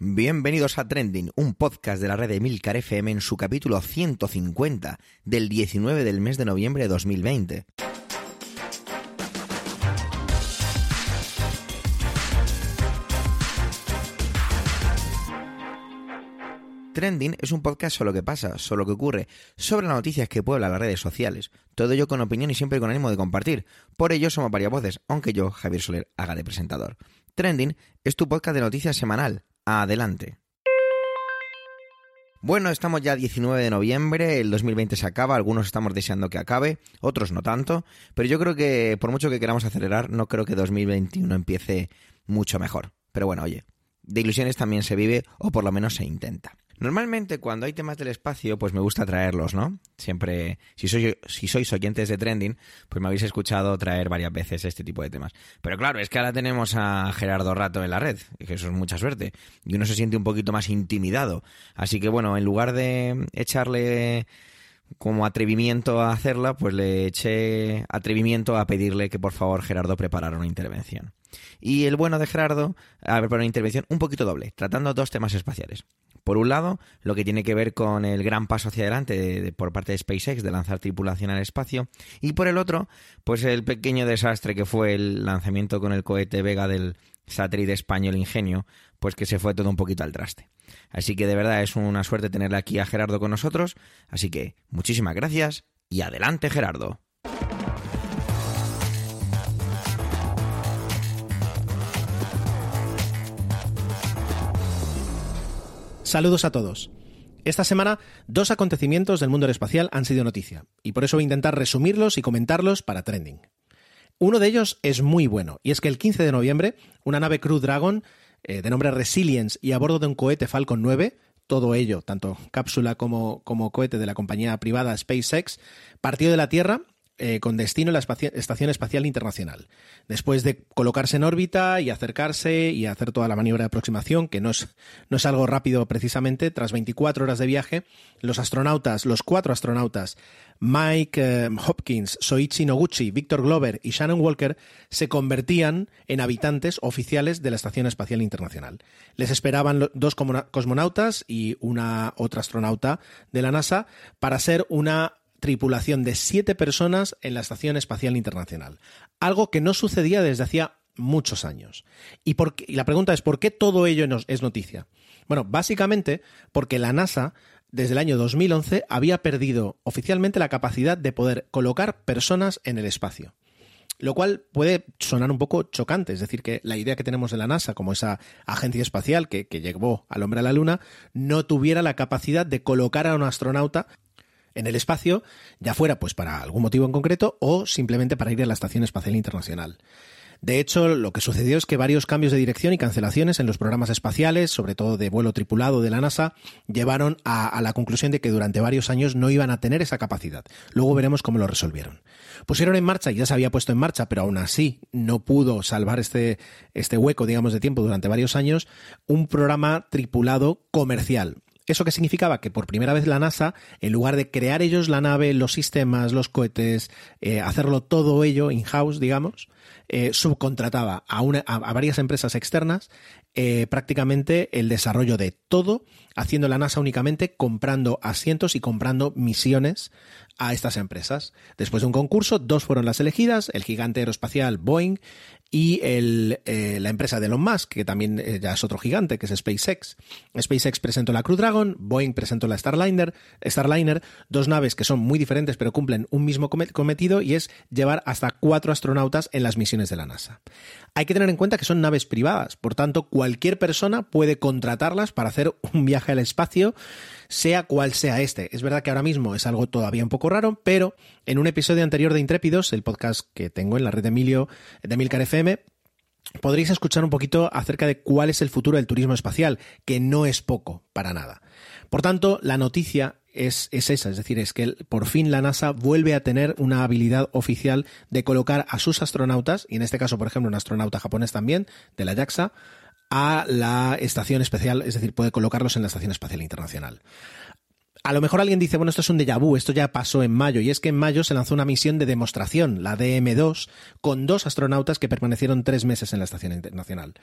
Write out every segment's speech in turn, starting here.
Bienvenidos a Trending, un podcast de la red de Milcar FM en su capítulo 150 del 19 del mes de noviembre de 2020. Trending es un podcast sobre lo que pasa, sobre lo que ocurre, sobre las noticias que pueblan las redes sociales. Todo ello con opinión y siempre con ánimo de compartir. Por ello somos varias voces, aunque yo, Javier Soler, haga de presentador. Trending es tu podcast de noticias semanal, Adelante. Bueno, estamos ya 19 de noviembre, el 2020 se acaba, algunos estamos deseando que acabe, otros no tanto, pero yo creo que por mucho que queramos acelerar, no creo que 2021 empiece mucho mejor. Pero bueno, oye, de ilusiones también se vive, o por lo menos se intenta. Normalmente cuando hay temas del espacio, pues me gusta traerlos, ¿no? Siempre, si, soy, si sois oyentes de Trending, pues me habéis escuchado traer varias veces este tipo de temas. Pero claro, es que ahora tenemos a Gerardo Rato en la red, que eso es mucha suerte, y uno se siente un poquito más intimidado. Así que bueno, en lugar de echarle como atrevimiento a hacerla, pues le eché atrevimiento a pedirle que por favor Gerardo preparara una intervención. Y el bueno de Gerardo, a ver, una intervención un poquito doble, tratando dos temas espaciales. Por un lado, lo que tiene que ver con el gran paso hacia adelante por parte de SpaceX de lanzar tripulación al espacio. Y por el otro, pues el pequeño desastre que fue el lanzamiento con el cohete Vega del satélite español Ingenio, pues que se fue todo un poquito al traste. Así que de verdad es una suerte tenerle aquí a Gerardo con nosotros. Así que muchísimas gracias y adelante Gerardo. Saludos a todos. Esta semana, dos acontecimientos del mundo aeroespacial han sido noticia, y por eso voy a intentar resumirlos y comentarlos para Trending. Uno de ellos es muy bueno, y es que el 15 de noviembre, una nave Crew Dragon, eh, de nombre Resilience y a bordo de un cohete Falcon 9, todo ello, tanto cápsula como, como cohete de la compañía privada SpaceX, partió de la Tierra eh, con destino en la Estación Espacial Internacional. Después de colocarse en órbita y acercarse y hacer toda la maniobra de aproximación, que no es, no es algo rápido precisamente, tras 24 horas de viaje, los astronautas, los cuatro astronautas, Mike eh, Hopkins, Soichi Noguchi, Victor Glover y Shannon Walker, se convertían en habitantes oficiales de la Estación Espacial Internacional. Les esperaban dos cosmonautas y una otra astronauta de la NASA para ser una tripulación de siete personas en la Estación Espacial Internacional. Algo que no sucedía desde hacía muchos años. Y, la pregunta es, ¿por qué todo ello es noticia? Bueno, básicamente porque la NASA desde el año 2011 había perdido oficialmente la capacidad de poder colocar personas en el espacio. Lo cual puede sonar un poco chocante, es decir, que la idea que tenemos de la NASA como esa agencia espacial que, que llevó al hombre a la Luna no tuviera la capacidad de colocar a un astronauta en el espacio, ya fuera pues para algún motivo en concreto o simplemente para ir a la Estación Espacial Internacional. De hecho, lo que sucedió es que varios cambios de dirección y cancelaciones en los programas espaciales, sobre todo de vuelo tripulado de la NASA, llevaron a, la conclusión de que durante varios años no iban a tener esa capacidad. Luego veremos cómo lo resolvieron. Pusieron en marcha, ya se había puesto en marcha, pero aún así no pudo salvar este, este hueco, digamos, de tiempo durante varios años, un programa tripulado comercial ¿Eso qué significaba? Que por primera vez la NASA, en lugar de crear ellos la nave, los sistemas, los cohetes, eh, hacerlo todo ello in-house, digamos, eh, subcontrataba a, una, varias empresas externas eh, prácticamente el desarrollo de todo, haciendo la NASA únicamente comprando asientos y comprando misiones a estas empresas. Después de un concurso, dos fueron las elegidas, el gigante aeroespacial Boeing y el, eh, la empresa de Elon Musk, que también eh, ya es otro gigante, que es SpaceX. SpaceX presentó la Crew Dragon, Boeing presentó la Starliner, Starliner, dos naves que son muy diferentes pero cumplen un mismo cometido y es llevar hasta cuatro astronautas en las misiones de la NASA. Hay que tener en cuenta que son naves privadas, por tanto cualquier persona puede contratarlas para hacer un viaje al espacio sea cual sea este. Es verdad que ahora mismo es algo todavía un poco raro, pero en un episodio anterior de Intrépidos, el podcast que tengo en la red de Emilio, de Milcar Podréis escuchar un poquito acerca de cuál es el futuro del turismo espacial, que no es poco, para nada. Por tanto, la noticia es, es, esa, es decir, es que por fin la NASA vuelve a tener una habilidad oficial de colocar a sus astronautas, y en este caso, por ejemplo, un astronauta japonés también, de la JAXA, a la estación espacial, es decir, puede colocarlos en la Estación Espacial Internacional. A lo mejor alguien dice, bueno, esto es un déjà vu, esto ya pasó en mayo, y es que en mayo se lanzó una misión de demostración, la DM2, con dos astronautas que permanecieron tres meses en la Estación Internacional.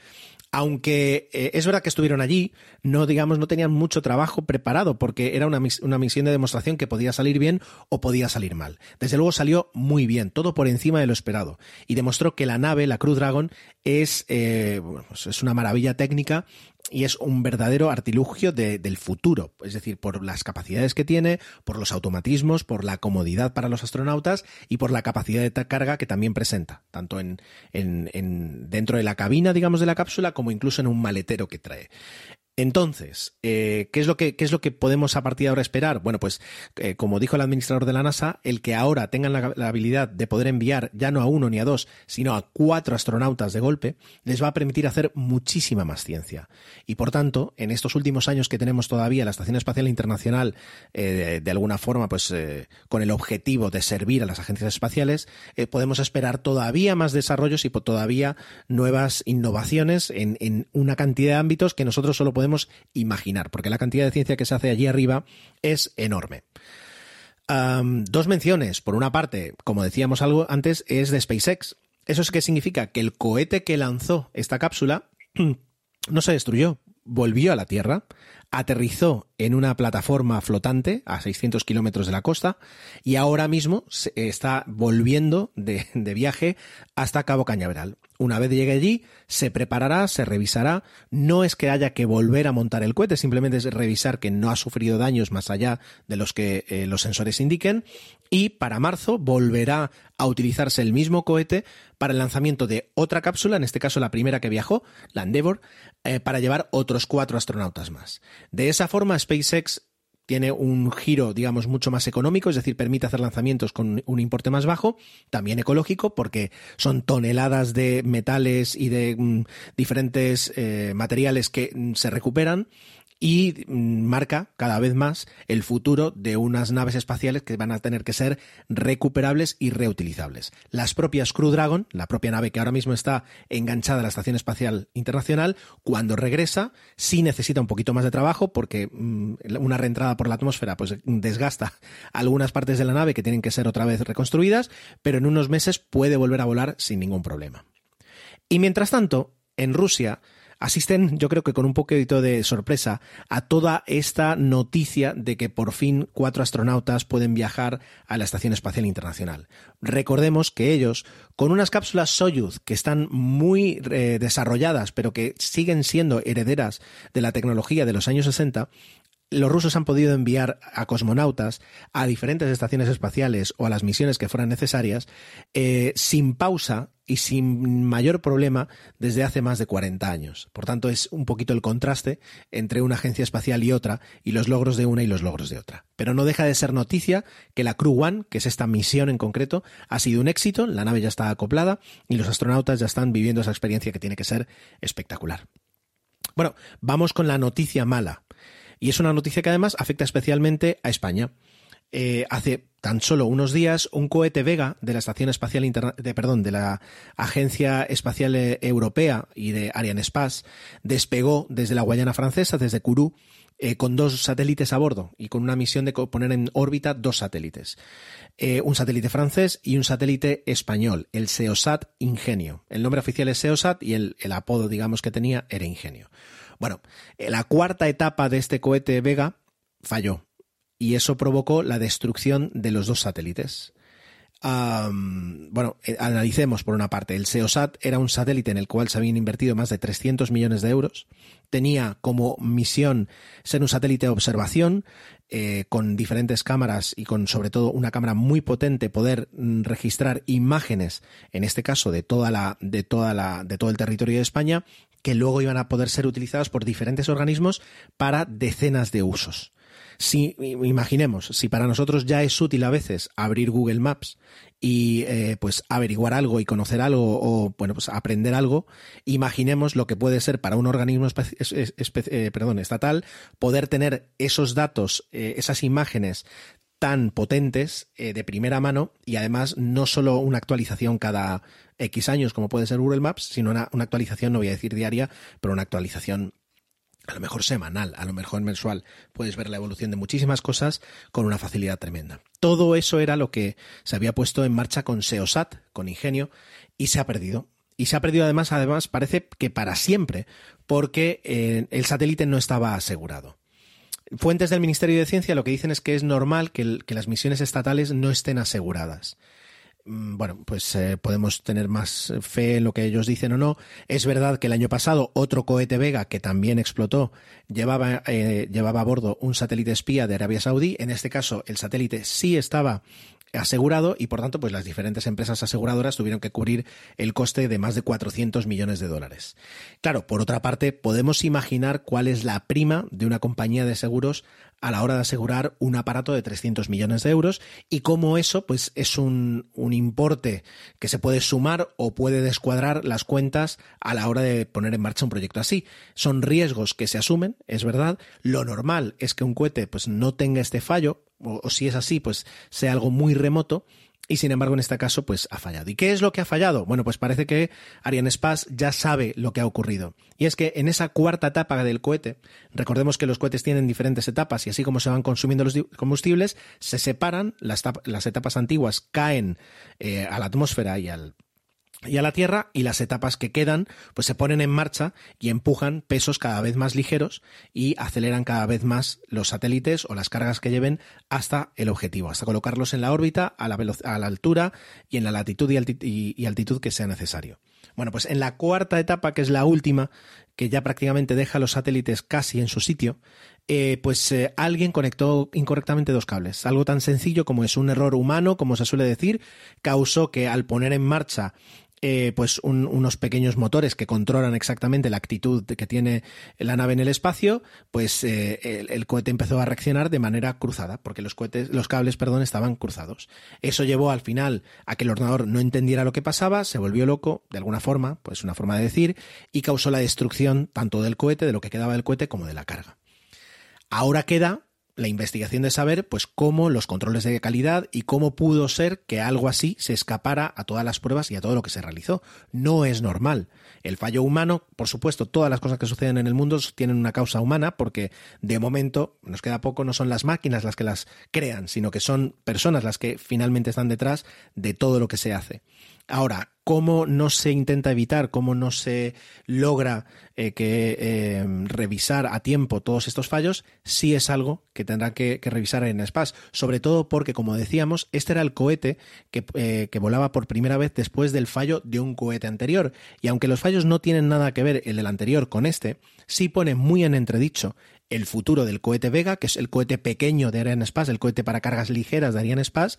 Aunque eh, es verdad que estuvieron allí, no, digamos, no tenían mucho trabajo preparado, porque era una, una misión de demostración que podía salir bien o podía salir mal. Desde luego salió muy bien, todo por encima de lo esperado, y demostró que la nave, la Crew Dragon, es, eh, pues es una maravilla técnica y es un verdadero artilugio del futuro, es decir, por las capacidades que tiene, por los automatismos, por la comodidad para los astronautas y por la capacidad de carga que también presenta, tanto en, en dentro de la cabina, digamos, de la cápsula, como incluso en un maletero que trae. Entonces, eh, ¿qué, es lo que, ¿qué es lo que podemos a partir de ahora esperar? Bueno, pues eh, como dijo el administrador de la NASA, el que ahora tengan la, habilidad de poder enviar ya no a uno ni a dos, sino a cuatro astronautas de golpe, les va a permitir hacer muchísima más ciencia. Y por tanto, en estos últimos años que tenemos todavía la Estación Espacial Internacional, eh, de, alguna forma, pues con el objetivo de servir a las agencias espaciales, podemos esperar todavía más desarrollos y todavía nuevas innovaciones en, en una cantidad de ámbitos que nosotros solo podemos podemos imaginar, porque la cantidad de ciencia que se hace allí arriba es enorme. dos menciones. Por una parte, como decíamos algo antes, es de SpaceX. ¿Eso es qué significa? Que el cohete que lanzó esta cápsula no se destruyó, volvió a la Tierra, aterrizó en una plataforma flotante a 600 kilómetros de la costa y ahora mismo se está volviendo de, viaje hasta Cabo Cañaveral. Una vez llegue allí, se preparará, se revisará. No es que haya que volver a montar el cohete, simplemente es revisar que no ha sufrido daños más allá de los que eh, los sensores indiquen. Y para marzo volverá a utilizarse el mismo cohete para el lanzamiento de otra cápsula, en este caso la primera que viajó, la Endeavour, eh, para llevar otros cuatro astronautas más. De esa forma, SpaceX tiene un giro, digamos, mucho más económico, es decir, permite hacer lanzamientos con un importe más bajo, también ecológico, porque son toneladas de metales y de mm, diferentes eh, materiales que mm, se recuperan y mm, marca cada vez más el futuro de unas naves espaciales que van a tener que ser recuperables y reutilizables. Las propias Crew Dragon, la propia nave que ahora mismo está enganchada a la Estación Espacial Internacional, cuando regresa sí necesita un poquito más de trabajo porque mm, una reentrada por la atmósfera pues desgasta algunas partes de la nave que tienen que ser otra vez reconstruidas, pero en unos meses puede volver a volar sin ningún problema. Y mientras tanto, en Rusia, asisten, yo creo que con un poquito de sorpresa, a toda esta noticia de que por fin cuatro astronautas pueden viajar a la Estación Espacial Internacional. Recordemos que ellos, con unas cápsulas Soyuz que están muy eh, desarrolladas, pero que siguen siendo herederas de la tecnología de los años 60, los rusos han podido enviar a cosmonautas a diferentes estaciones espaciales o a las misiones que fueran necesarias eh, sin pausa y sin mayor problema desde hace más de 40 años. Por tanto, es un poquito el contraste entre una agencia espacial y otra y los logros de una y los logros de otra. Pero no deja de ser noticia que la Crew One, que es esta misión en concreto, ha sido un éxito, la nave ya está acoplada y los astronautas ya están viviendo esa experiencia que tiene que ser espectacular. Bueno, vamos con la noticia mala. Y es una noticia que además afecta especialmente a España. Eh, hace tan solo unos días, un cohete Vega de la Estación Espacial de, perdón, de la Agencia Espacial eh, Europea y de Arianespace despegó desde la Guayana Francesa, desde Kourou, eh, con dos satélites a bordo y con una misión de poner en órbita dos satélites. un satélite francés y un satélite español, el SEOSAT Ingenio. El nombre oficial es SEOSAT y el apodo, digamos, que tenía era Ingenio. Bueno, la cuarta etapa de este cohete Vega falló y eso provocó la destrucción de los dos satélites. bueno, eh, analicemos por una parte. El SEOSAT era un satélite en el cual se habían invertido más de 300 millones de euros. Tenía como misión ser un satélite de observación eh, con diferentes cámaras y con sobre todo una cámara muy potente poder mm, registrar imágenes, en este caso de toda la, de toda la, de todo el territorio de España, que luego iban a poder ser utilizados por diferentes organismos para decenas de usos. Si imaginemos, si para nosotros ya es útil a veces abrir Google Maps y eh, pues averiguar algo y conocer algo o bueno pues aprender algo, imaginemos lo que puede ser para un organismo eh, perdón, estatal poder tener esos datos, eh, esas imágenes tan potentes de primera mano y además no solo una actualización cada X años como puede ser Google Maps, sino una, actualización, no voy a decir diaria, pero una actualización a lo mejor semanal, a lo mejor mensual, puedes ver la evolución de muchísimas cosas con una facilidad tremenda. Todo eso era lo que se había puesto en marcha con SEOSAT, con Ingenio, y se ha perdido. Y se ha perdido además, además parece que para siempre, porque eh, el satélite no estaba asegurado. Fuentes del Ministerio de Ciencia lo que dicen es que es normal que las misiones estatales no estén aseguradas. Mm, bueno, pues eh, podemos tener más fe en lo que ellos dicen o no. Es verdad que el año pasado otro cohete Vega que también explotó llevaba, eh, llevaba a bordo un satélite espía de Arabia Saudí. En este caso, el satélite sí estaba asegurado y por tanto pues las diferentes empresas aseguradoras tuvieron que cubrir el coste de más de 400 millones de dólares. Claro, por otra parte, podemos imaginar cuál es la prima de una compañía de seguros a la hora de asegurar un aparato de 300 millones de euros y cómo eso pues es un, un importe que se puede sumar o puede descuadrar las cuentas a la hora de poner en marcha un proyecto así. Son riesgos que se asumen, es verdad. Lo normal es que un cohete pues no tenga este fallo, o, si es así, pues sea algo muy remoto. Y sin embargo, en este caso, pues ha fallado. ¿Y qué es lo que ha fallado? Bueno, pues parece que Ariane Space ya sabe lo que ha ocurrido. Y es que en esa cuarta etapa del cohete, recordemos que los cohetes tienen diferentes etapas y así como se van consumiendo los combustibles, se separan, las, las etapas antiguas caen eh, a la atmósfera y al, y a la Tierra y las etapas que quedan pues se ponen en marcha y empujan pesos cada vez más ligeros y aceleran cada vez más los satélites o las cargas que lleven hasta el objetivo, hasta colocarlos en la órbita a la, a la altura y en la latitud y, altitud que sea necesario. Bueno, pues en la cuarta etapa, que es la última, que ya prácticamente deja los satélites casi en su sitio, eh, pues eh, alguien conectó incorrectamente dos cables. Algo tan sencillo como es un error humano, como se suele decir, causó que al poner en marcha eh, pues unos pequeños motores que controlan exactamente la actitud que tiene la nave en el espacio, pues eh, el, cohete empezó a reaccionar de manera cruzada, porque los cohetes, los cables, perdón, estaban cruzados. Eso llevó al final a que el ordenador no entendiera lo que pasaba, se volvió loco, de alguna forma, pues una forma de decir, y causó la destrucción tanto del cohete, de lo que quedaba del cohete, como de la carga. Ahora queda la investigación de saber pues cómo los controles de calidad y cómo pudo ser que algo así se escapara a todas las pruebas y a todo lo que se realizó. No es normal. El fallo humano, por supuesto, todas las cosas que suceden en el mundo tienen una causa humana porque de momento nos queda poco, no son las máquinas las que las crean, sino que son personas las que finalmente están detrás de todo lo que se hace. Ahora, ¿cómo no se intenta evitar, cómo no se logra eh, que eh, revisar a tiempo todos estos fallos? Sí es algo que tendrá que, revisar en SPAS, sobre todo porque, como decíamos, este era el cohete que, eh, que, volaba por primera vez después del fallo de un cohete anterior. Y aunque los fallos no tienen nada que ver el del anterior con este, sí pone muy en entredicho el futuro del cohete Vega, que es el cohete pequeño de Ariane Space, el cohete para cargas ligeras de Ariane Space,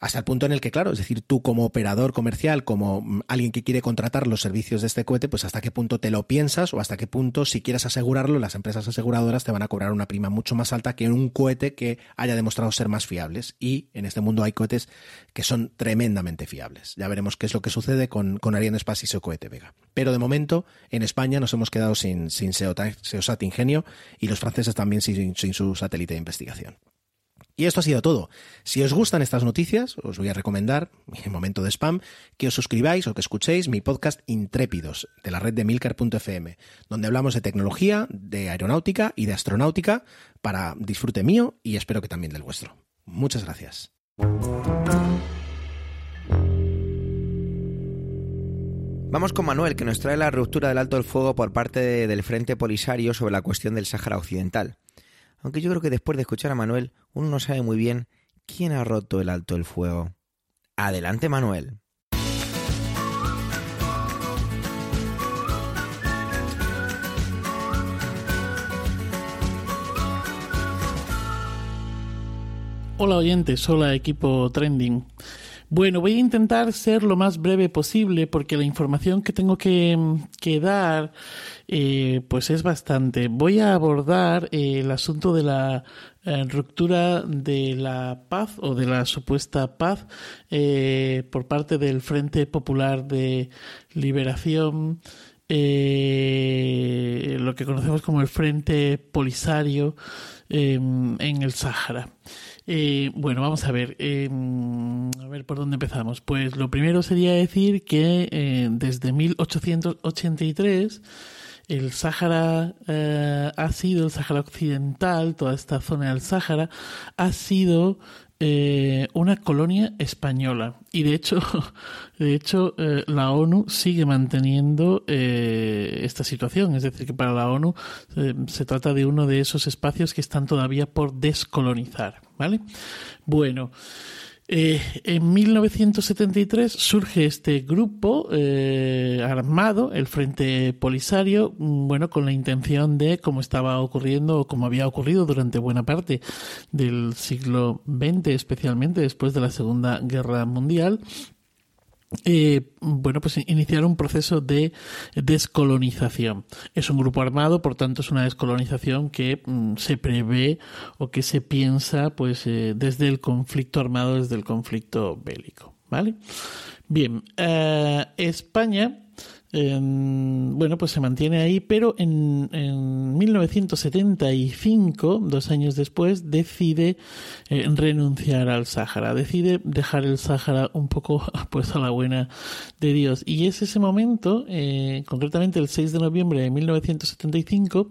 hasta el punto en el que, claro, es decir, tú como operador comercial, como mm, alguien que quiere contratar los servicios de este cohete, pues hasta qué punto te lo piensas o hasta qué punto, si quieres asegurarlo, las empresas aseguradoras te van a cobrar una prima mucho más alta que un cohete que haya demostrado ser más fiables. Y en este mundo hay cohetes que son tremendamente fiables. Ya veremos qué es lo que sucede con, con Ariane Space y su cohete Vega. Pero de momento, en España nos hemos quedado sin, sin SEOSAT Ingenio y los franceses también sin su satélite de investigación. Y esto ha sido todo. Si os gustan estas noticias, os voy a recomendar, en momento de spam, que os suscribáis o que escuchéis mi podcast Intrépidos, de la red de milcar.fm, donde hablamos de tecnología, de aeronáutica y de astronáutica para disfrute mío y espero que también del vuestro. Muchas gracias. Vamos con Manuel, que nos trae la ruptura del alto del fuego por parte del Frente Polisario sobre la cuestión del Sáhara Occidental aunque yo creo que después de escuchar a Manuel uno no sabe muy bien quién ha roto el alto el fuego. Adelante Manuel. Hola oyentes, hola equipo trending. Bueno, voy a intentar ser lo más breve posible porque la información que tengo que, dar eh, pues es bastante. Voy a abordar eh, el asunto de la eh, ruptura de la paz o de la supuesta paz por parte del Frente Popular de Liberación. lo que conocemos como el Frente Polisario en el Sáhara. Eh, bueno, vamos a ver. Em, a ver por dónde empezamos. Pues lo primero sería decir que eh, desde 1883 el Sáhara eh, ha sido, el Sáhara Occidental, toda esta zona del Sáhara, ha sido eh, una colonia española. Y de hecho, de hecho eh, la ONU sigue manteniendo esta situación. Es decir, que para la ONU se trata de uno de esos espacios que están todavía por descolonizar. ¿Vale? Bueno. Eh, en 1973 surge este grupo eh, armado, el Frente Polisario, mm, bueno, con la intención de, como estaba ocurriendo o como había ocurrido durante buena parte del siglo XX, especialmente después de la Segunda Guerra Mundial, bueno, pues iniciar un proceso de descolonización. Es un grupo armado, por tanto es una descolonización que mm, se prevé o que se piensa pues eh, desde el conflicto armado, desde el conflicto bélico. ¿Vale? Bien, eh, España bueno, pues se mantiene ahí, pero en, en 1975, dos años después, decide eh, renunciar al Sáhara, decide dejar el Sáhara un poco pues a la buena de Dios. Y es ese momento, eh, concretamente el 6 de noviembre de 1975,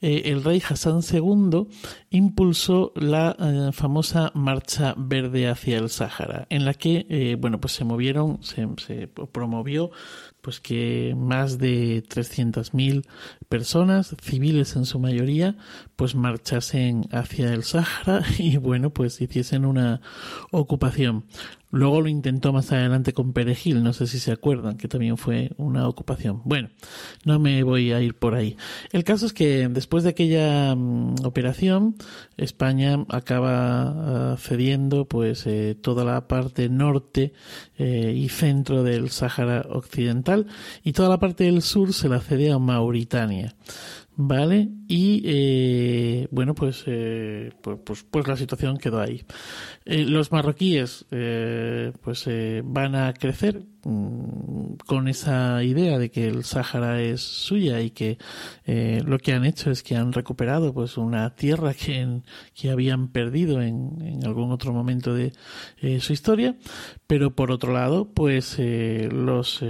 eh, el rey Hassan II impulsó la famosa Marcha Verde hacia el Sáhara, en la que, bueno, pues se movieron, se promovió pues que más de 300.000 personas, civiles en su mayoría, pues marchasen hacia el Sáhara y bueno, pues hiciesen una ocupación. Luego lo intentó más adelante con Perejil, no sé si se acuerdan, que también fue una ocupación. Bueno, no me voy a ir por ahí. El caso es que después de aquella mm, operación, España acaba ah, cediendo pues eh, toda la parte norte eh, y centro del Sáhara Occidental y toda la parte del sur se la cede a Mauritania. ¿Vale? Y eh, bueno, pues, eh, pues, pues, pues, la situación quedó ahí. Eh, los marroquíes pues van a crecer mm, con esa idea de que el Sáhara es suya y que lo que han hecho es que han recuperado pues una tierra que, que habían perdido en, en, algún otro momento de su historia, pero por otro lado pues los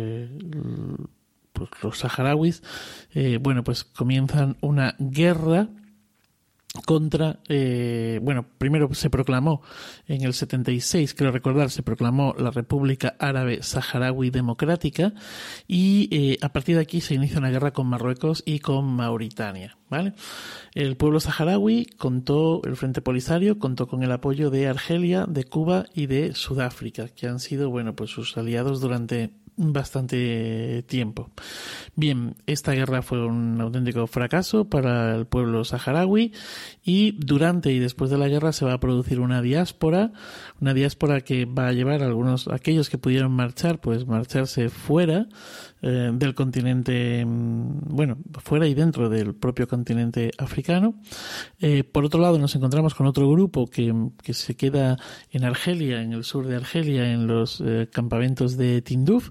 pues, los saharauis, eh, bueno, pues comienzan una guerra contra, eh, bueno, primero se proclamó en el 76, creo recordar, se proclamó la República Árabe Saharaui Democrática y eh, a partir de aquí se inicia una guerra con Marruecos y con Mauritania, ¿vale? El pueblo saharaui contó, el Frente Polisario contó con el apoyo de Argelia, de Cuba y de Sudáfrica, que han sido, bueno, pues sus aliados durante bastante tiempo. Bien, esta guerra fue un auténtico fracaso para el pueblo saharaui y durante y después de la guerra se va a producir una diáspora, una diáspora que va a llevar a algunos, aquellos que pudieron marchar, pues marcharse fuera eh, del continente, mm, bueno, fuera y dentro del propio continente africano. Eh, por otro lado, nos encontramos con otro grupo que, que, se queda en Argelia, en el sur de Argelia, en los eh, campamentos de Tinduf,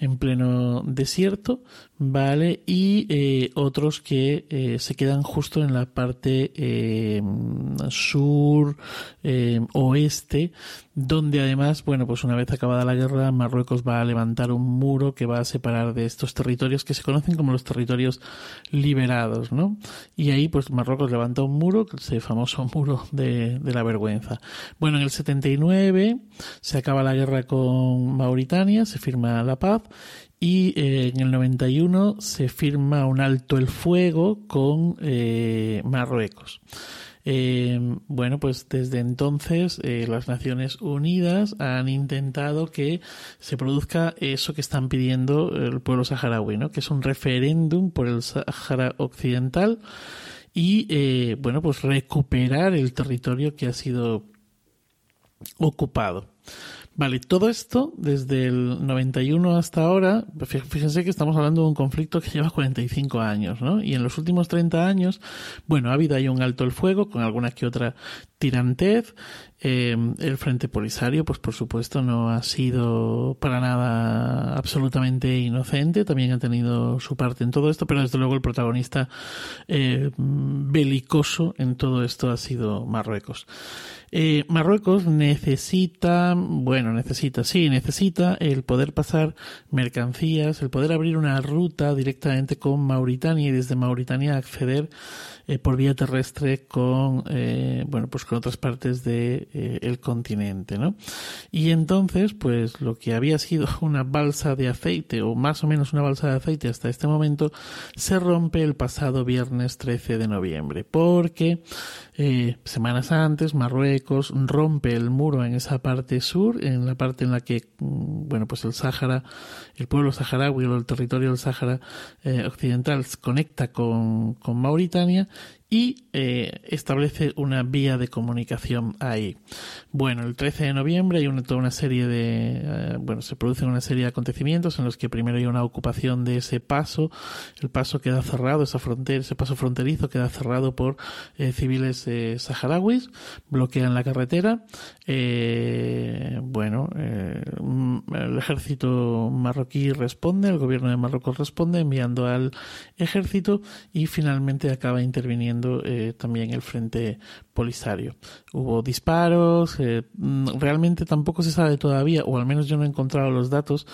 en pleno desierto, ¿vale? Y eh, otros que eh, se quedan justo en la parte eh, sur, oeste, donde además, bueno, pues una vez acabada la guerra, Marruecos va a levantar un muro que va a separar de estos territorios que se conocen como los territorios liberados, ¿no? Y ahí, pues Marruecos levanta un muro, ese famoso muro de, de la vergüenza. Bueno, en el 79 se acaba la guerra con Mauritania, se firma la paz y eh, en el 91 se firma un alto el fuego con eh, Marruecos. Eh, bueno, pues desde entonces las Naciones Unidas han intentado que se produzca eso que están pidiendo el pueblo saharaui, ¿no? que es un referéndum por el Sahara Occidental y, bueno, pues recuperar el territorio que ha sido ocupado. Vale, todo esto desde el 91 hasta ahora, fíjense que estamos hablando de un conflicto que lleva 45 años, ¿no? Y en los últimos 30 años, bueno, ha habido ahí un alto el fuego con alguna que otra tirantez. Eh, el Frente Polisario, pues por supuesto, no ha sido para nada absolutamente inocente, también ha tenido su parte en todo esto, pero desde luego el protagonista eh, belicoso en todo esto ha sido Marruecos. Eh, Marruecos necesita bueno, necesita, sí, necesita el poder pasar mercancías, el poder abrir una ruta directamente con Mauritania y desde Mauritania acceder eh, por vía terrestre con eh, bueno pues con otras partes de eh, continente no y entonces pues lo que había sido una balsa de aceite o más o menos una balsa de aceite hasta este momento se rompe el pasado viernes 13 de noviembre porque semanas antes Marruecos rompe el muro en esa parte sur en la parte en la que mm, bueno pues el Sáhara el pueblo saharaui o el territorio del Sáhara occidental se conecta con, con Mauritania y eh, establece una vía de comunicación ahí. Bueno, el 13 de noviembre hay una, toda una serie de, eh, bueno, se producen una serie de acontecimientos en los que primero hay una ocupación de ese paso, el paso queda cerrado, esa frontera, ese paso fronterizo queda cerrado por eh, civiles saharauis, bloquean la carretera, bueno, el ejército marroquí responde, el gobierno de Marruecos responde enviando al ejército y finalmente acaba interviniendo eh, también el frente polisario. Hubo disparos, eh, mm, realmente tampoco se sabe todavía, o al menos yo no he encontrado los datos,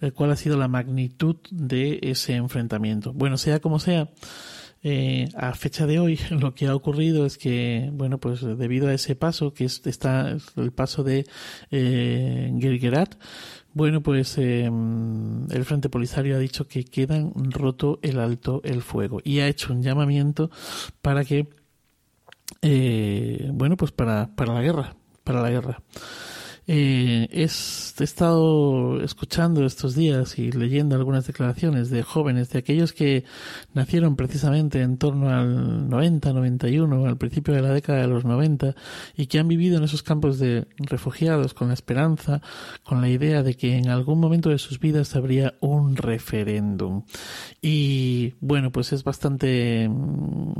de cuál ha sido la magnitud de ese enfrentamiento. Bueno, sea como sea, eh, a fecha de hoy lo que ha ocurrido es que, bueno, pues debido a ese paso, que es, está el paso de eh, Gergerat, bueno, pues em, el Frente Polisario ha dicho que quedan roto el alto el fuego y ha hecho un llamamiento para que, eh, bueno, pues para, para la guerra, para la guerra. Eh, he estado escuchando estos días y leyendo algunas declaraciones de jóvenes, de aquellos que nacieron precisamente en torno al 90, 91, al principio de la década de los 90, y que han vivido en esos campos de refugiados con la esperanza, con la idea de que en algún momento de sus vidas habría un referéndum. Y bueno, pues es bastante mm,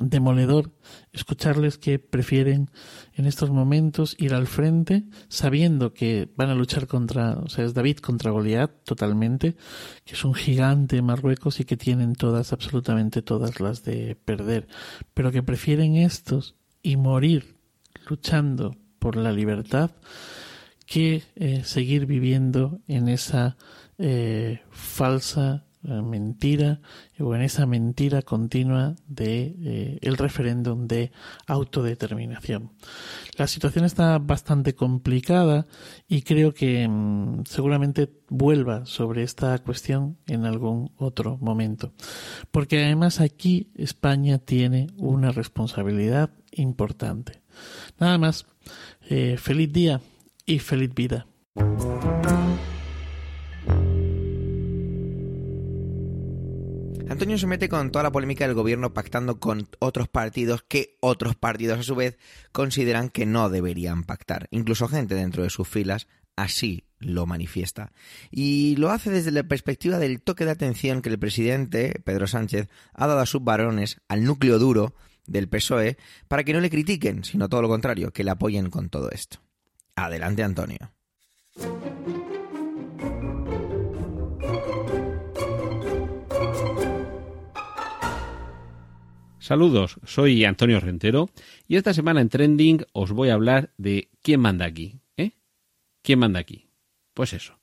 demoledor escucharles que prefieren en estos momentos ir al frente sabiendo que van a luchar contra, o sea, es David contra Goliat totalmente, que es un gigante Marruecos y que tienen todas, absolutamente todas las de perder, pero que prefieren estos y morir luchando por la libertad que eh, seguir viviendo en esa eh, falsa mentira o en esa mentira continua de eh, el referéndum de autodeterminación. La situación está bastante complicada y creo que mm, seguramente vuelva sobre esta cuestión en algún otro momento, porque además aquí España tiene una responsabilidad importante. Nada más, eh, feliz día y feliz vida. Antonio se mete con toda la polémica del gobierno pactando con otros partidos que otros partidos a su vez consideran que no deberían pactar. Incluso gente dentro de sus filas así lo manifiesta. Y lo hace desde la perspectiva del toque de atención que el presidente, Pedro Sánchez, ha dado a sus varones, al núcleo duro del PSOE, para que no le critiquen, sino todo lo contrario, que le apoyen con todo esto. Adelante, Antonio. Saludos, soy Antonio Rentero y esta semana en Trending os voy a hablar de quién manda aquí. ¿Eh? ¿Quién manda aquí? Pues eso.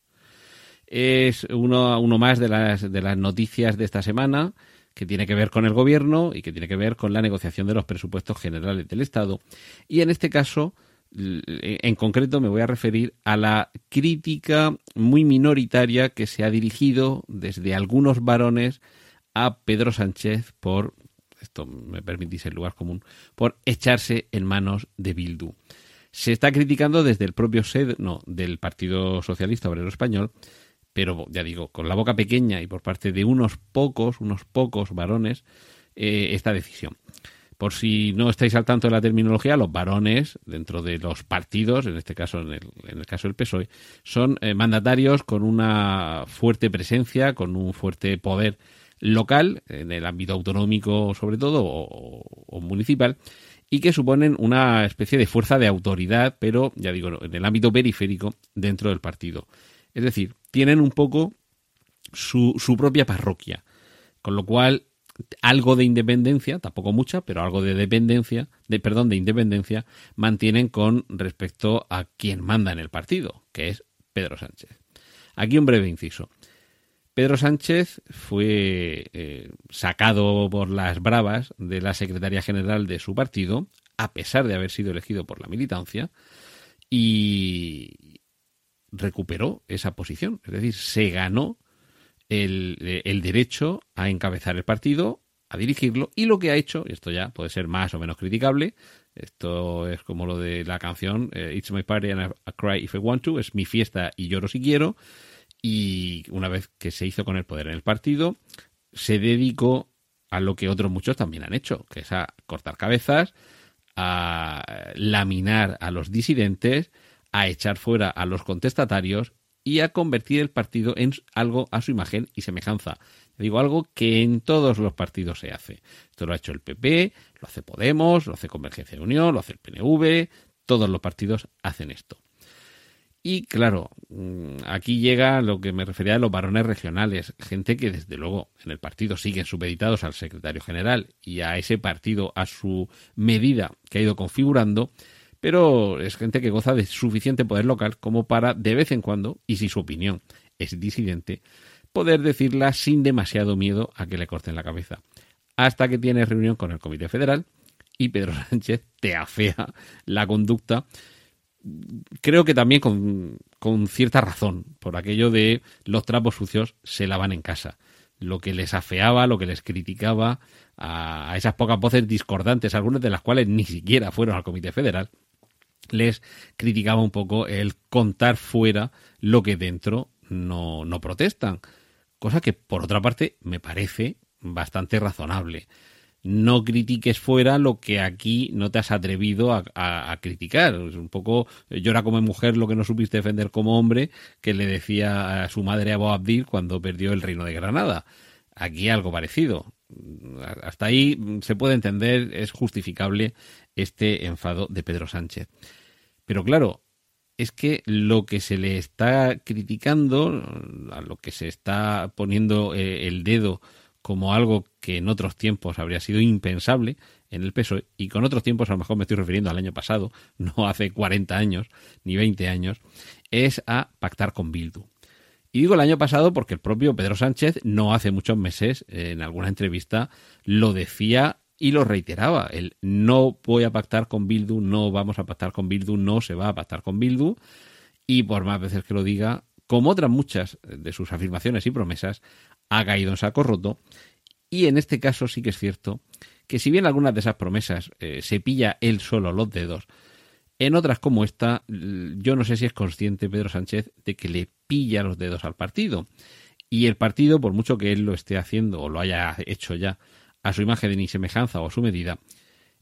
Es uno, más de las noticias de esta semana que tiene que ver con el gobierno y que tiene que ver con la negociación de los presupuestos generales del Estado. Y en este caso, en concreto, me voy a referir a la crítica muy minoritaria que se ha dirigido desde algunos varones a Pedro Sánchez por esto me permitís el lugar común, por echarse en manos de Bildu. Se está criticando desde el propio seno del Partido Socialista Obrero Español, pero ya digo, con la boca pequeña y por parte de unos pocos, unos pocos varones, eh, esta decisión. Por si no estáis al tanto de la terminología, los varones dentro de los partidos, en este caso en el, caso del PSOE, son eh, mandatarios con una fuerte presencia, con un fuerte poder local, en el ámbito autonómico sobre todo, o, municipal, y que suponen una especie de fuerza de autoridad, pero ya digo, en el ámbito periférico dentro del partido. Es decir, tienen un poco su, su propia parroquia, con lo cual algo de independencia, tampoco mucha, pero algo de dependencia, de perdón, de independencia mantienen con respecto a quien manda en el partido, que es Pedro Sánchez. Aquí un breve inciso. Pedro Sánchez fue eh, sacado por las bravas de la secretaria general de su partido, a pesar de haber sido elegido por la militancia, y recuperó esa posición. Es decir, se ganó el, el derecho a encabezar el partido, a dirigirlo, y lo que ha hecho, y esto ya puede ser más o menos criticable, esto es como lo de la canción eh, It's my party and I cry if I want to, es mi fiesta y lloro si quiero, y una vez que se hizo con el poder en el partido, se dedicó a lo que otros muchos también han hecho, que es a cortar cabezas, a laminar a los disidentes, a echar fuera a los contestatarios y a convertir el partido en algo a su imagen y semejanza. Digo algo que en todos los partidos se hace. Esto lo ha hecho el PP, lo hace Podemos, lo hace Convergencia de Unión, lo hace el PNV, todos los partidos hacen esto. Y claro, mm, aquí llega lo que me refería a los varones regionales, gente que desde luego en el partido siguen supeditados al secretario general y a ese partido a su medida que ha ido configurando, pero es gente que goza de suficiente poder local como para de vez en cuando, y si su opinión es disidente, poder decirla sin demasiado miedo a que le corten la cabeza. Hasta que tiene reunión con el Comité Federal y Pedro Sánchez te afea la conducta creo que también con, cierta razón, por aquello de los trapos sucios se lavan en casa. Lo que les afeaba, lo que les criticaba a, esas pocas voces discordantes, algunas de las cuales ni siquiera fueron al Comité Federal, les criticaba un poco el contar fuera lo que dentro no, no protestan. Cosa que, por otra parte, me parece bastante razonable no critiques fuera lo que aquí no te has atrevido a, criticar. Es un poco llora como mujer lo que no supiste defender como hombre que le decía a su madre Abu Abdil cuando perdió el reino de Granada. Aquí algo parecido. Hasta ahí se puede entender, es justificable este enfado de Pedro Sánchez. Pero claro, es que lo que se le está criticando, a lo que se está poniendo eh, el dedo como algo que en otros tiempos habría sido impensable en el peso y con otros tiempos a lo mejor me estoy refiriendo al año pasado, no hace 40 años ni 20 años, es a pactar con Bildu. Y digo el año pasado porque el propio Pedro Sánchez no hace muchos meses en alguna entrevista lo decía y lo reiteraba, el no voy a pactar con Bildu, no vamos a pactar con Bildu, no se va a pactar con Bildu y por más veces que lo diga, como otras muchas de sus afirmaciones y promesas, ha caído en saco roto. Y en este caso sí que es cierto que si bien algunas de esas promesas eh, se pilla él solo los dedos, en otras como esta, yo no sé si es consciente Pedro Sánchez de que le pilla los dedos al partido. Y el partido, por mucho que él lo esté haciendo o lo haya hecho ya a su imagen ni semejanza o a su medida,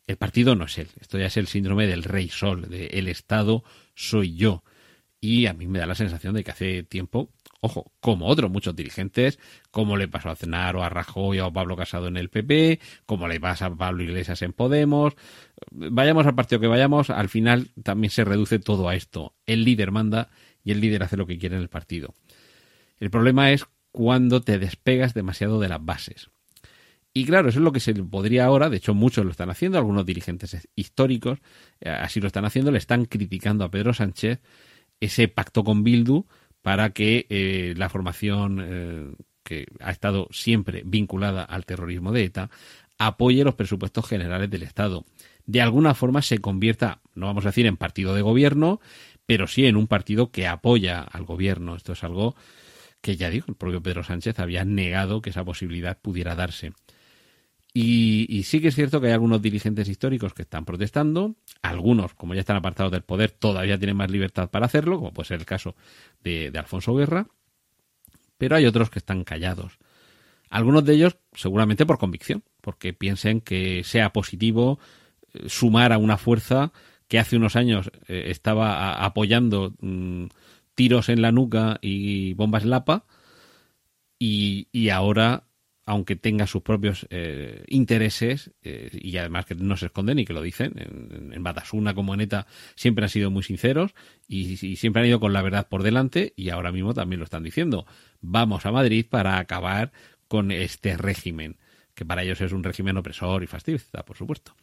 el partido no es él. Esto ya es el síndrome del rey sol, de el Estado soy yo. Y a mí me da la sensación de que hace tiempo ojo, como otros muchos dirigentes, como le pasó a Cenar o a Rajoy o a Pablo Casado en el PP, como le pasa a Pablo Iglesias en Podemos. Vayamos al partido que vayamos, al final también se reduce todo a esto. El líder manda y el líder hace lo que quiere en el partido. El problema es cuando te despegas demasiado de las bases. Y claro, eso es lo que se podría ahora, de hecho muchos lo están haciendo, algunos dirigentes históricos eh, así lo están haciendo, le están criticando a Pedro Sánchez ese pacto con Bildu para que eh, la formación eh, que ha estado siempre vinculada al terrorismo de ETA apoye los presupuestos generales del Estado. De alguna forma se convierta, no vamos a decir en partido de gobierno, pero sí en un partido que apoya al gobierno. Esto es algo que ya digo, el propio Pedro Sánchez había negado que esa posibilidad pudiera darse. Y, sí que es cierto que hay algunos dirigentes históricos que están protestando, algunos, como ya están apartados del poder, todavía tienen más libertad para hacerlo, como puede ser el caso de, Alfonso Guerra, pero hay otros que están callados. Algunos de ellos seguramente por convicción, porque piensen que sea positivo eh, sumar a una fuerza que hace unos años eh, estaba apoyando mm, tiros en la nuca y bombas Lapa y, y ahora aunque tenga sus propios eh, intereses, eh, y además que no se esconden y que lo dicen, en, Batasuna como en ETA siempre han sido muy sinceros y, siempre han ido con la verdad por delante y ahora mismo también lo están diciendo. Vamos a Madrid para acabar con este régimen que para ellos es un régimen opresor y fascista, por supuesto.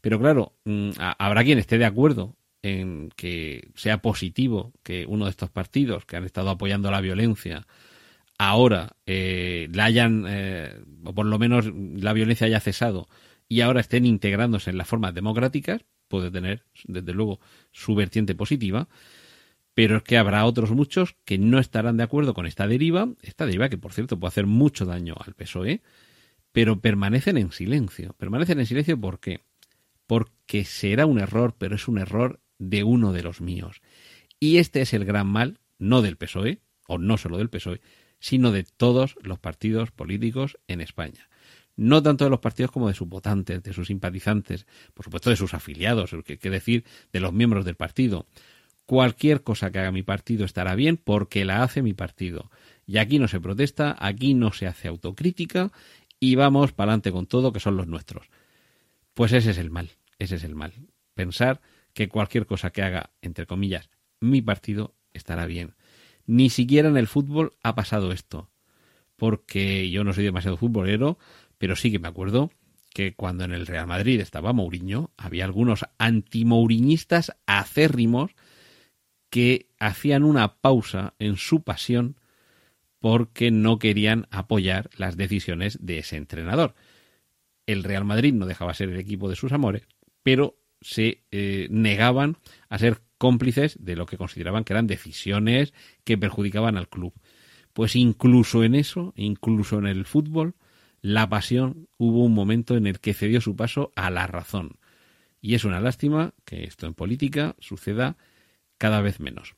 Pero claro, mm, habrá quien esté de acuerdo en que sea positivo que uno de estos partidos que han estado apoyando la violencia ahora eh, la hayan, eh, o por lo menos la violencia haya cesado y ahora estén integrándose en las formas democráticas, puede tener, desde luego, su vertiente positiva, pero es que habrá otros muchos que no estarán de acuerdo con esta deriva, esta deriva que, por cierto, puede hacer mucho daño al PSOE, pero permanecen en silencio. Permanecen en silencio ¿por qué? Porque será un error, pero es un error de uno de los míos. Y este es el gran mal, no del PSOE, o no solo del PSOE, sino de todos los partidos políticos en España. No tanto de los partidos como de sus votantes, de sus simpatizantes, por supuesto de sus afiliados, que, decir de los miembros del partido. Cualquier cosa que haga mi partido estará bien porque la hace mi partido. Y aquí no se protesta, aquí no se hace autocrítica y vamos para adelante con todo que son los nuestros. Pues ese es el mal, ese es el mal. Pensar que cualquier cosa que haga, entre comillas, mi partido estará bien. Ni siquiera en el fútbol ha pasado esto. Porque yo no soy demasiado futbolero, pero sí que me acuerdo que cuando en el Real Madrid estaba Mourinho, había algunos antimouriñistas acérrimos que hacían una pausa en su pasión porque no querían apoyar las decisiones de ese entrenador. El Real Madrid no dejaba ser el equipo de sus amores, pero se eh, negaban a ser cómplices de lo que consideraban que eran decisiones que perjudicaban al club. Pues incluso en eso, incluso en el fútbol, la pasión hubo un momento en el que cedió su paso a la razón. Y es una lástima que esto en política suceda cada vez menos.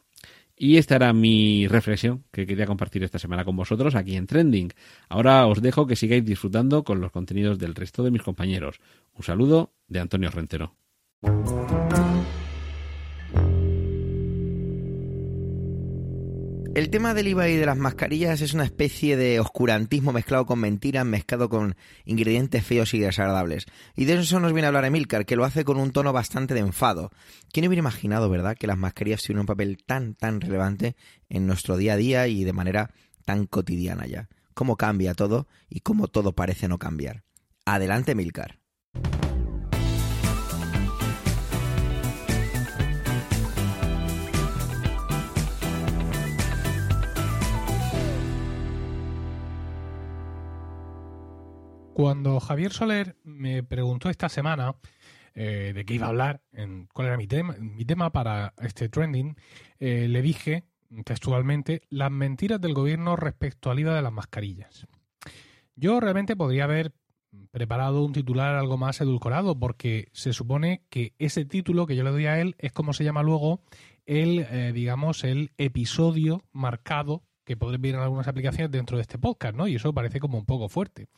Y esta era mi reflexión que quería compartir esta semana con vosotros aquí en Trending. Ahora os dejo que sigáis disfrutando con los contenidos del resto de mis compañeros. Un saludo de Antonio Rentero. El tema del IVA y de las mascarillas es una especie de oscurantismo mezclado con mentiras, mezclado con ingredientes feos y desagradables. Y de eso nos viene a hablar Emilcar, que lo hace con un tono bastante de enfado. ¿Quién hubiera imaginado, verdad, que las mascarillas tuvieran un papel tan, tan relevante en nuestro día a día y de manera tan cotidiana ya? ¿Cómo cambia todo y cómo todo parece no cambiar? Adelante, Emilcar. Cuando Javier Soler me preguntó esta semana eh, de qué iba a hablar, en, cuál era mi tema, mi tema para este trending, eh, le dije textualmente las mentiras del gobierno respecto al IVA de las mascarillas. Yo realmente podría haber preparado un titular algo más edulcorado porque se supone que ese título que yo le doy a él es como se llama luego el, eh, digamos, el episodio marcado que podréis ver en algunas aplicaciones dentro de este podcast, ¿no? Y eso parece como un poco fuerte.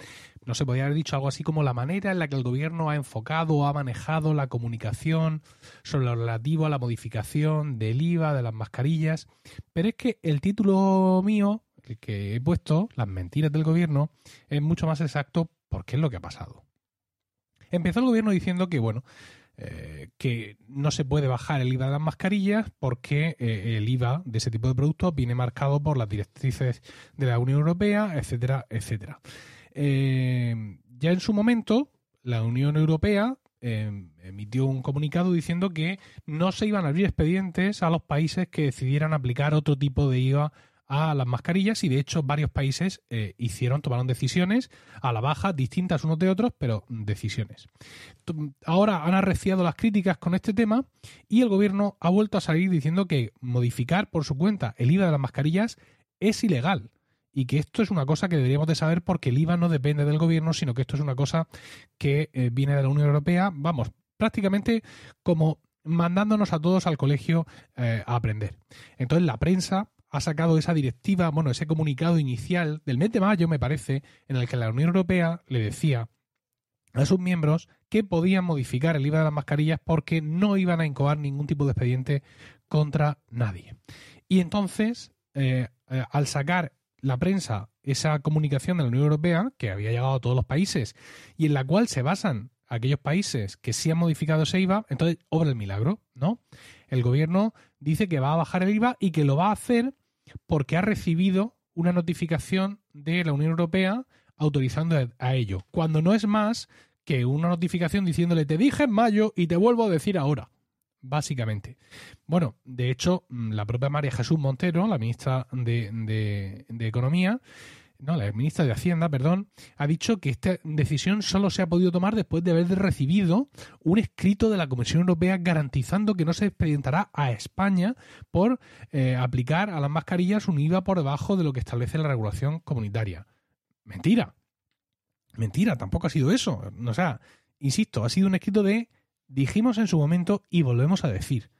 No se podría haber dicho algo así como la manera en la que el gobierno ha enfocado o ha manejado la comunicación sobre lo relativo a la modificación del IVA, de las mascarillas. Pero es que el título mío, el que he puesto, Las mentiras del gobierno, es mucho más exacto porque es lo que ha pasado. Empezó el gobierno diciendo que, bueno, eh, que no se puede bajar el IVA de las mascarillas porque eh, el IVA de ese tipo de productos viene marcado por las directrices de la Unión Europea, etcétera, etcétera. Eh, ya en su momento, la Unión Europea emitió un comunicado diciendo que no se iban a abrir expedientes a los países que decidieran aplicar otro tipo de IVA a las mascarillas y de hecho varios países eh, hicieron, tomaron decisiones a la baja, distintas unos de otros, pero decisiones. Ahora han arreciado las críticas con este tema y el gobierno ha vuelto a salir diciendo que modificar por su cuenta el IVA de las mascarillas es ilegal y que esto es una cosa que deberíamos de saber porque el IVA no depende del gobierno, sino que esto es una cosa que eh, viene de la Unión Europea, vamos, prácticamente como mandándonos a todos al colegio eh, a aprender. Entonces la prensa ha sacado esa directiva, bueno, ese comunicado inicial del mes de mayo, me parece, en el que la Unión Europea le decía a sus miembros que podían modificar el IVA de las mascarillas porque no iban a incoar ningún tipo de expediente contra nadie. Y entonces, eh, eh, al sacar la prensa esa comunicación de la Unión Europea, que había llegado a todos los países, y en la cual se basan aquellos países que sí han modificado ese IVA, entonces obra el milagro, ¿no? El gobierno dice que va a bajar el IVA y que lo va a hacer porque ha recibido una notificación de la Unión Europea autorizando a ello, cuando no es más que una notificación diciéndole te dije en mayo y te vuelvo a decir ahora básicamente. Bueno, de hecho, mm, la propia María Jesús Montero, la ministra de, Economía, no, la ministra de Hacienda, perdón, ha dicho que esta decisión solo se ha podido tomar después de haber recibido un escrito de la Comisión Europea garantizando que no se expedientará a España por eh, aplicar a las mascarillas un IVA por debajo de lo que establece la regulación comunitaria. Mentira. Mentira, tampoco ha sido eso. O sea, insisto, ha sido un escrito de dijimos en su momento y volvemos a decir.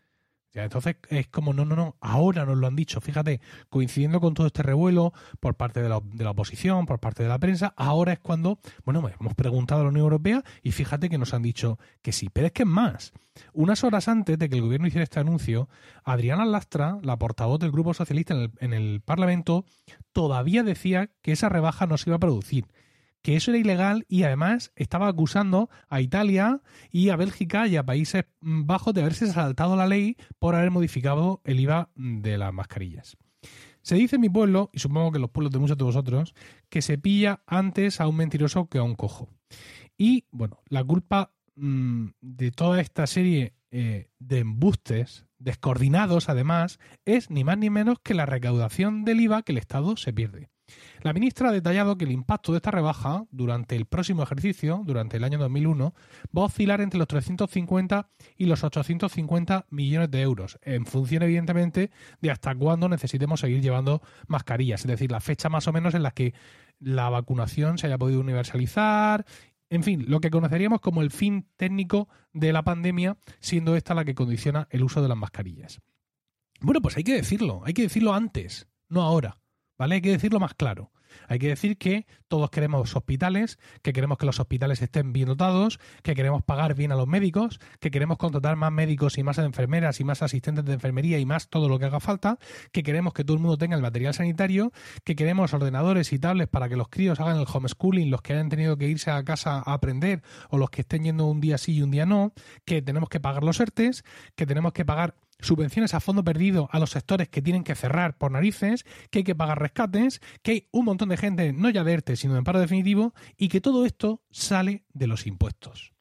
Entonces es como, no, no, no, ahora nos lo han dicho, fíjate, coincidiendo con todo este revuelo por parte de la, oposición, por parte de la prensa, ahora es cuando, bueno, hemos preguntado a la Unión Europea y fíjate que nos han dicho que sí, pero es que es más. Unas horas antes de que el gobierno hiciera este anuncio, Adriana Lastra, la portavoz del Grupo Socialista en el, en el Parlamento, todavía decía que esa rebaja no se iba a producir que eso era ilegal y además estaba acusando a Italia y a Bélgica y a Países Bajos de haberse saltado la ley por haber modificado el IVA de las mascarillas. Se dice en mi pueblo, y supongo que en los pueblos de muchos de vosotros, que se pilla antes a un mentiroso que a un cojo. Y bueno, la culpa mm, de toda esta serie eh, de embustes, descoordinados además, es ni más ni menos que la recaudación del IVA que el Estado se pierde. La ministra ha detallado que el impacto de esta rebaja durante el próximo ejercicio, durante el año 2001, va a oscilar entre los 350 y los 850 millones de euros, en función evidentemente de hasta cuándo necesitemos seguir llevando mascarillas, es decir, la fecha más o menos en la que la vacunación se haya podido universalizar en fin, lo que conoceríamos como el fin técnico de la pandemia, siendo esta la que condiciona el uso de las mascarillas. Bueno, pues hay que decirlo, hay que decirlo antes, no ahora. ¿Vale? Hay que decirlo más claro. Hay que decir que todos queremos hospitales, que queremos que los hospitales estén bien dotados, que queremos pagar bien a los médicos, que queremos contratar más médicos y más enfermeras y más asistentes de enfermería y más todo lo que haga falta, que queremos que todo el mundo tenga el material sanitario, que queremos ordenadores y tablets para que los críos hagan el homeschooling, los que hayan tenido que irse a casa a aprender o los que estén yendo un día sí y un día no, que tenemos que pagar los ERTES, que tenemos que pagar subvenciones a fondo perdido a los sectores que tienen que cerrar por narices, que hay que pagar rescates, que hay un montón de gente no ya de ERTE, sino en paro definitivo, y que todo esto sale de los impuestos.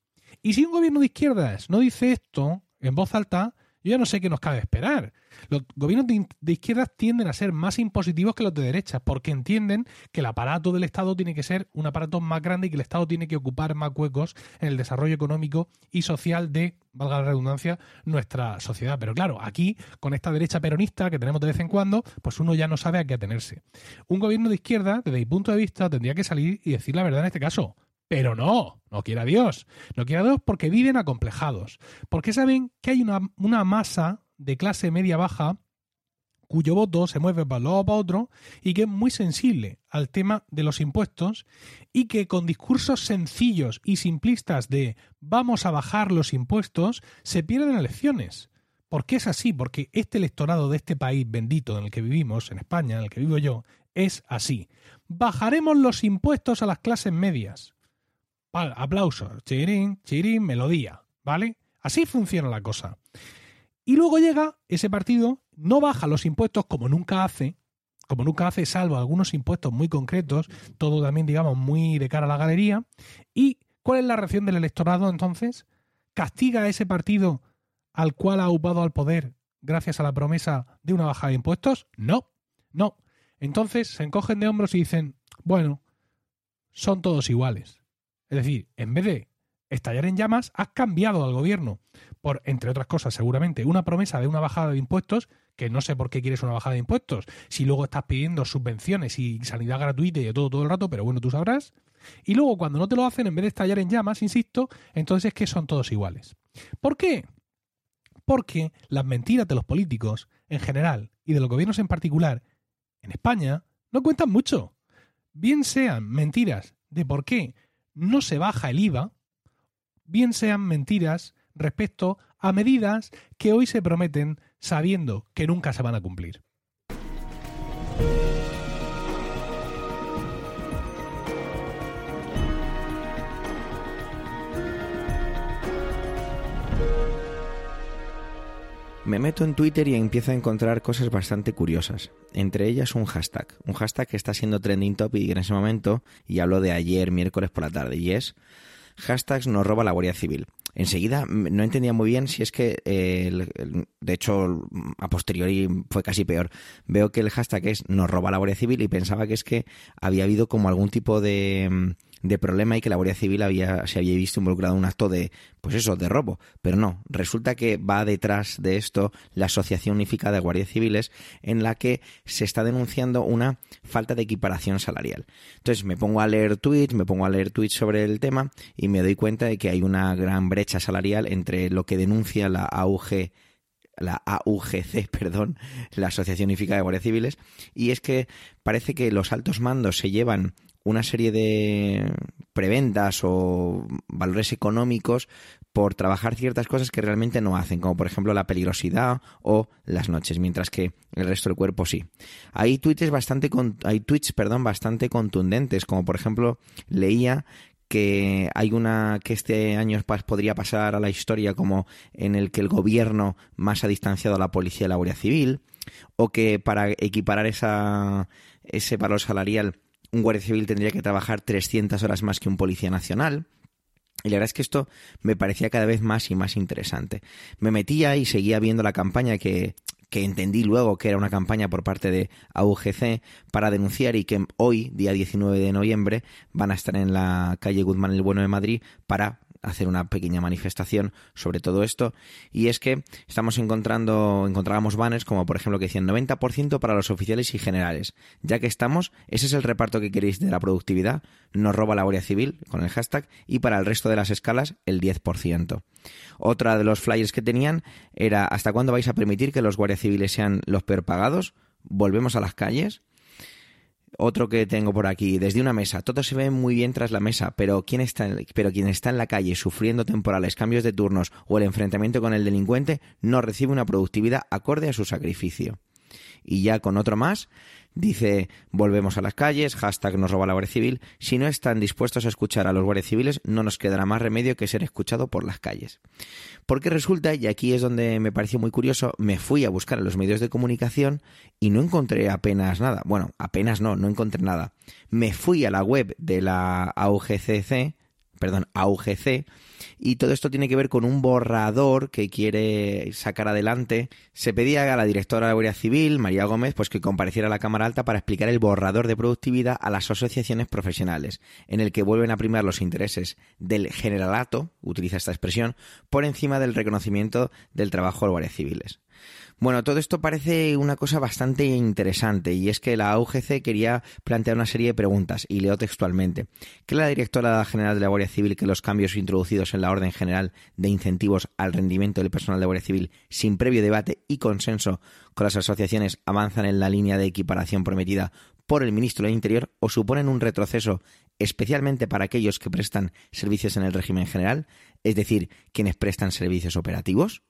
Y si un gobierno de izquierdas no dice esto en voz alta, yo ya no sé qué nos cabe esperar. Los gobiernos de, izquierdas tienden a ser más impositivos que los de derecha, porque entienden que el aparato del Estado tiene que ser un aparato más grande y que el Estado tiene que ocupar más huecos en el desarrollo económico y social de, valga la redundancia, nuestra sociedad. Pero claro, aquí, con esta derecha peronista que tenemos de vez en cuando, pues uno ya no sabe a qué atenerse. Un gobierno de izquierda, desde mi punto de vista, tendría que salir y decir la verdad en este caso. Pero no, no quiera Dios. No quiera Dios porque viven acomplejados. Porque saben que hay una, masa de clase media-baja cuyo voto se mueve para un lado o para otro y que es muy sensible al tema de los impuestos y que con discursos sencillos y simplistas de vamos a bajar los impuestos se pierden elecciones. ¿Por qué es así? Porque este electorado de este país bendito en el que vivimos, en España, en el que vivo yo, es así. Bajaremos los impuestos a las clases medias aplausos, chirín, chirín, melodía, ¿vale? Así funciona la cosa. Y luego llega ese partido, no baja los impuestos como nunca hace, como nunca hace, salvo algunos impuestos muy concretos, todo también, digamos, muy de cara a la galería. ¿Y cuál es la reacción del electorado entonces? ¿Castiga a ese partido al cual ha upado al poder gracias a la promesa de una bajada de impuestos? No, no. Entonces se encogen de hombros y dicen, bueno, son todos iguales. Es decir, en vez de estallar en llamas, has cambiado al gobierno por, entre otras cosas, seguramente, una promesa de una bajada de impuestos, que no sé por qué quieres una bajada de impuestos, si luego estás pidiendo subvenciones y sanidad gratuita y de todo todo el rato, pero bueno, tú sabrás. Y luego, cuando no te lo hacen, en vez de estallar en llamas, insisto, entonces es que son todos iguales. ¿Por qué? Porque las mentiras de los políticos, en general, y de los gobiernos en particular, en España, no cuentan mucho. Bien sean mentiras de por qué no se baja el IVA, bien sean mentiras respecto a medidas que hoy se prometen sabiendo que nunca se van a cumplir. Me meto en Twitter y empiezo a encontrar cosas bastante curiosas. Entre ellas un hashtag. Un hashtag que está siendo trending topic en ese momento, y hablo de ayer, miércoles por la tarde, y es hashtags nos roba la Guardia Civil. Enseguida no entendía muy bien si es que, eh, de hecho, a posteriori fue casi peor. Veo que el hashtag es nos roba la Guardia Civil y pensaba que es que había habido como algún tipo de de problema y que la Guardia Civil había, se había visto involucrado en un acto de, pues eso, de robo. Pero no, resulta que va detrás de esto la Asociación Unificada de Guardias Civiles en la que se está denunciando una falta de equiparación salarial. Entonces me pongo a leer tweets, me pongo a leer tweets sobre el tema y me doy cuenta de que hay una gran brecha salarial entre lo que denuncia la AUG la AUGC, perdón, la Asociación Unificada de Guardias Civiles, y es que parece que los altos mandos se llevan una serie de preventas o valores económicos por trabajar ciertas cosas que realmente no hacen, como por ejemplo la peligrosidad o las noches, mientras que el resto del cuerpo sí. Hay tweets bastante hay tweets, perdón, bastante contundentes, como por ejemplo leía que hay una que este año podría pasar a la historia como en el que el gobierno más ha distanciado a la policía y la Guardia Civil, o que para equiparar esa, ese valor salarial un guardia civil tendría que trabajar 300 horas más que un policía nacional. Y la verdad es que esto me parecía cada vez más y más interesante. Me metía y seguía viendo la campaña que, que entendí luego que era una campaña por parte de AUGC para denunciar y que hoy, día 19 de noviembre, van a estar en la calle Guzmán el Bueno de Madrid para hacer una pequeña manifestación sobre todo esto y es que estamos encontrando encontrábamos banners como por ejemplo que decían 90% para los oficiales y generales. Ya que estamos ese es el reparto que queréis de la productividad nos roba la Guardia Civil con el hashtag y para el resto de las escalas el 10% otra de los flyers que tenían era ¿hasta cuándo vais a permitir que los guardias civiles sean los peor pagados? volvemos a las calles otro que tengo por aquí, desde una mesa. Todo se ve muy bien tras la mesa, pero quien está, pero quien está en la calle sufriendo temporales, cambios de turnos o el enfrentamiento con el delincuente no recibe una productividad acorde a su sacrificio. Y ya con otro más, Dice, volvemos a las calles, hashtag nos roba la Guardia Civil. Si no están dispuestos a escuchar a los guardias civiles, no nos quedará más remedio que ser escuchado por las calles. Porque resulta, y aquí es donde me pareció muy curioso, me fui a buscar en los medios de comunicación y no encontré apenas nada. Bueno, apenas no, no encontré nada. Me fui a la web de la AUGCC, perdón, AUGC, y todo esto tiene que ver con un borrador que quiere sacar adelante. Se pedía a la directora de la Guardia Civil, María Gómez, pues que compareciera a la Cámara Alta para explicar el borrador de productividad a las asociaciones profesionales, en el que vuelven a primar los intereses del generalato, utiliza esta expresión, por encima del reconocimiento del trabajo de guardias civiles. Bueno, todo esto parece una cosa bastante interesante y es que la AUGC quería plantear una serie de preguntas y leo textualmente. ¿Cree la directora general de la Guardia Civil que los cambios introducidos en la Orden General de Incentivos al Rendimiento del Personal de Guardia Civil sin previo debate y consenso con las asociaciones avanzan en la línea de equiparación prometida por el ministro del Interior o suponen un retroceso especialmente para aquellos que prestan servicios en el régimen general, es decir, quienes prestan servicios operativos?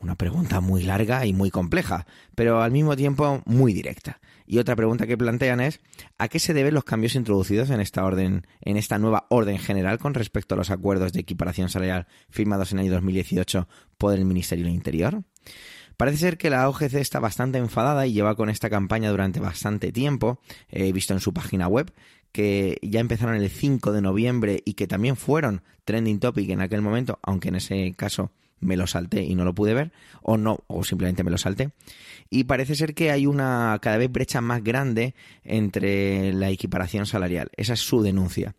Una pregunta muy larga y muy compleja, pero al mismo tiempo muy directa. Y otra pregunta que plantean es ¿a qué se deben los cambios introducidos en esta orden, en esta nueva orden general con respecto a los acuerdos de equiparación salarial firmados en el año 2018 por el Ministerio del Interior? Parece ser que la OGC está bastante enfadada y lleva con esta campaña durante bastante tiempo. He visto en su página web que ya empezaron el 5 de noviembre y que también fueron trending topic en aquel momento, aunque en ese caso me lo salté y no lo pude ver, o no, o simplemente me lo salté. Y parece ser que hay una cada vez brecha más grande entre la equiparación salarial. Esa es su denuncia.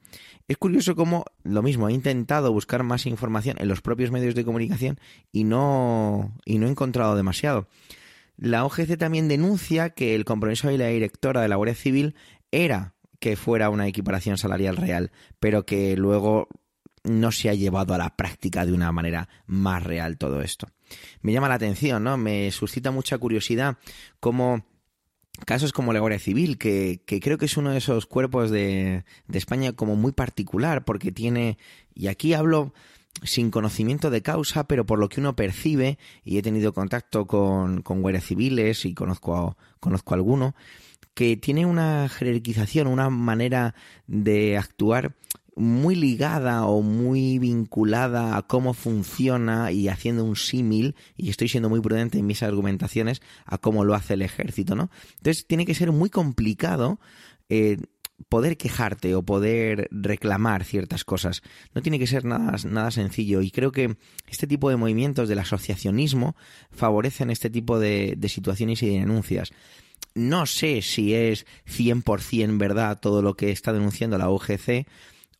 Es curioso cómo lo mismo, he intentado buscar más información en los propios medios de comunicación y no, y no he encontrado demasiado. La OGC también denuncia que el compromiso de la directora de la Guardia Civil era que fuera una equiparación salarial real, pero que luego no se ha llevado a la práctica de una manera más real todo esto. Me llama la atención, ¿no? Me suscita mucha curiosidad cómo casos como la Guardia Civil, que, creo que es uno de esos cuerpos de, de, España como muy particular, porque tiene, y aquí hablo sin conocimiento de causa, pero por lo que uno percibe, y he tenido contacto con, con guardias civiles y conozco conozco a alguno, que tiene una jerarquización, una manera de actuar muy ligada o muy vinculada a cómo funciona y haciendo un símil, y estoy siendo muy prudente en mis argumentaciones, a cómo lo hace el ejército, ¿no? Entonces tiene que ser muy complicado eh, poder quejarte o poder reclamar ciertas cosas. No tiene que ser nada, nada sencillo y creo que este tipo de movimientos del asociacionismo favorecen este tipo de, de situaciones y de denuncias. No sé si es 100% verdad todo lo que está denunciando la UGC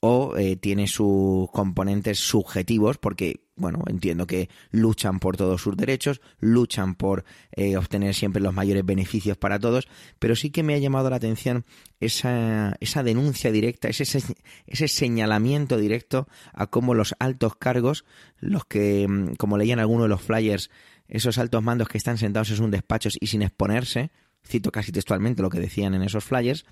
o eh, tiene sus componentes subjetivos porque bueno, entiendo que luchan por todos sus derechos, luchan por eh, obtener siempre los mayores beneficios para todos, pero sí que me ha llamado la atención esa, esa denuncia directa, ese, ese señalamiento directo a cómo los altos cargos, los que, mm, como leían algunos de los flyers, esos altos mandos que están sentados en sus despachos y sin exponerse, cito casi textualmente lo que decían en esos flyers,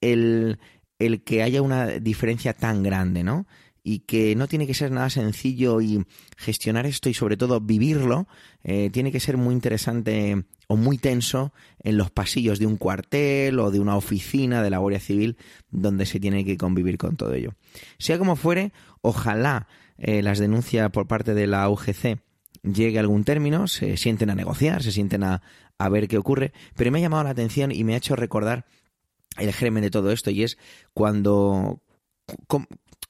el, el que haya una diferencia tan grande, ¿no? y que no tiene que ser nada sencillo y gestionar esto y sobre todo vivirlo eh, tiene que ser muy interesante o muy tenso en los pasillos de un cuartel o de una oficina de la Guardia Civil donde se tiene que convivir con todo ello. Sea como fuere, ojalá eh, las denuncias por parte de la UGC llegue a algún término, se sienten a negociar, se sienten a, a ver qué ocurre, pero me ha llamado la atención y me ha hecho recordar el germen de todo esto y es cuando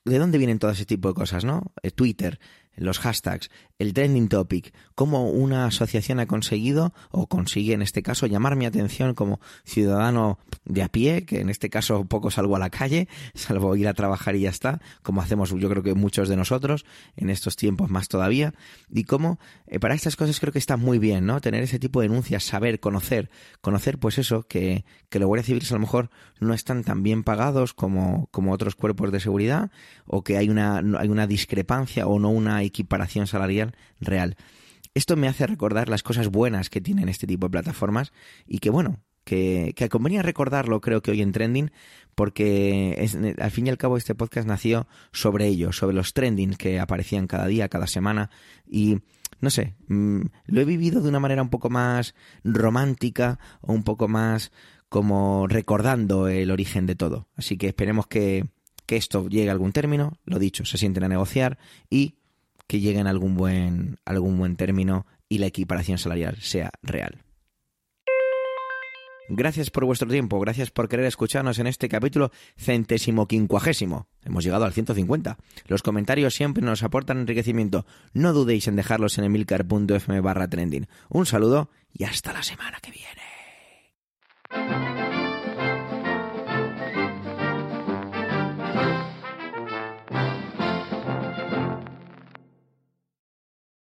¿de dónde vienen todo ese tipo de cosas, no? Eh, Twitter, los hashtags, el trending topic, cómo una asociación ha conseguido o consigue en este caso llamar mi atención como ciudadano de a pie, que en este caso poco salgo a la calle, salvo ir a trabajar y ya está, como hacemos yo creo que muchos de nosotros en estos tiempos más todavía, y cómo eh, para estas cosas creo que está muy bien, ¿no? Tener ese tipo de denuncias, saber, conocer, conocer pues eso, que, que los guardias civiles a lo mejor no están tan bien pagados como, como otros cuerpos de seguridad, o que hay una, hay una discrepancia o no una equiparación salarial real. Esto me hace recordar las cosas buenas que tienen este tipo de plataformas y que, bueno, que, que convenía recordarlo creo que hoy en Trending porque al fin y al cabo este podcast nació sobre ello, sobre los trending que aparecían cada día, cada semana y no sé, mm, lo he vivido de una manera un poco más romántica o un poco más como recordando el origen de todo. Así que esperemos que, que esto llegue a algún término, lo dicho, se sienten a negociar y que lleguen a algún buen, algún buen término y la equiparación salarial sea real. Gracias por vuestro tiempo, gracias por querer escucharnos en este capítulo centésimo quincuagésimo. Hemos llegado al 150. Los comentarios siempre nos aportan enriquecimiento. No dudéis en dejarlos en emilcar.fm barra trending. Un saludo y hasta la semana que viene.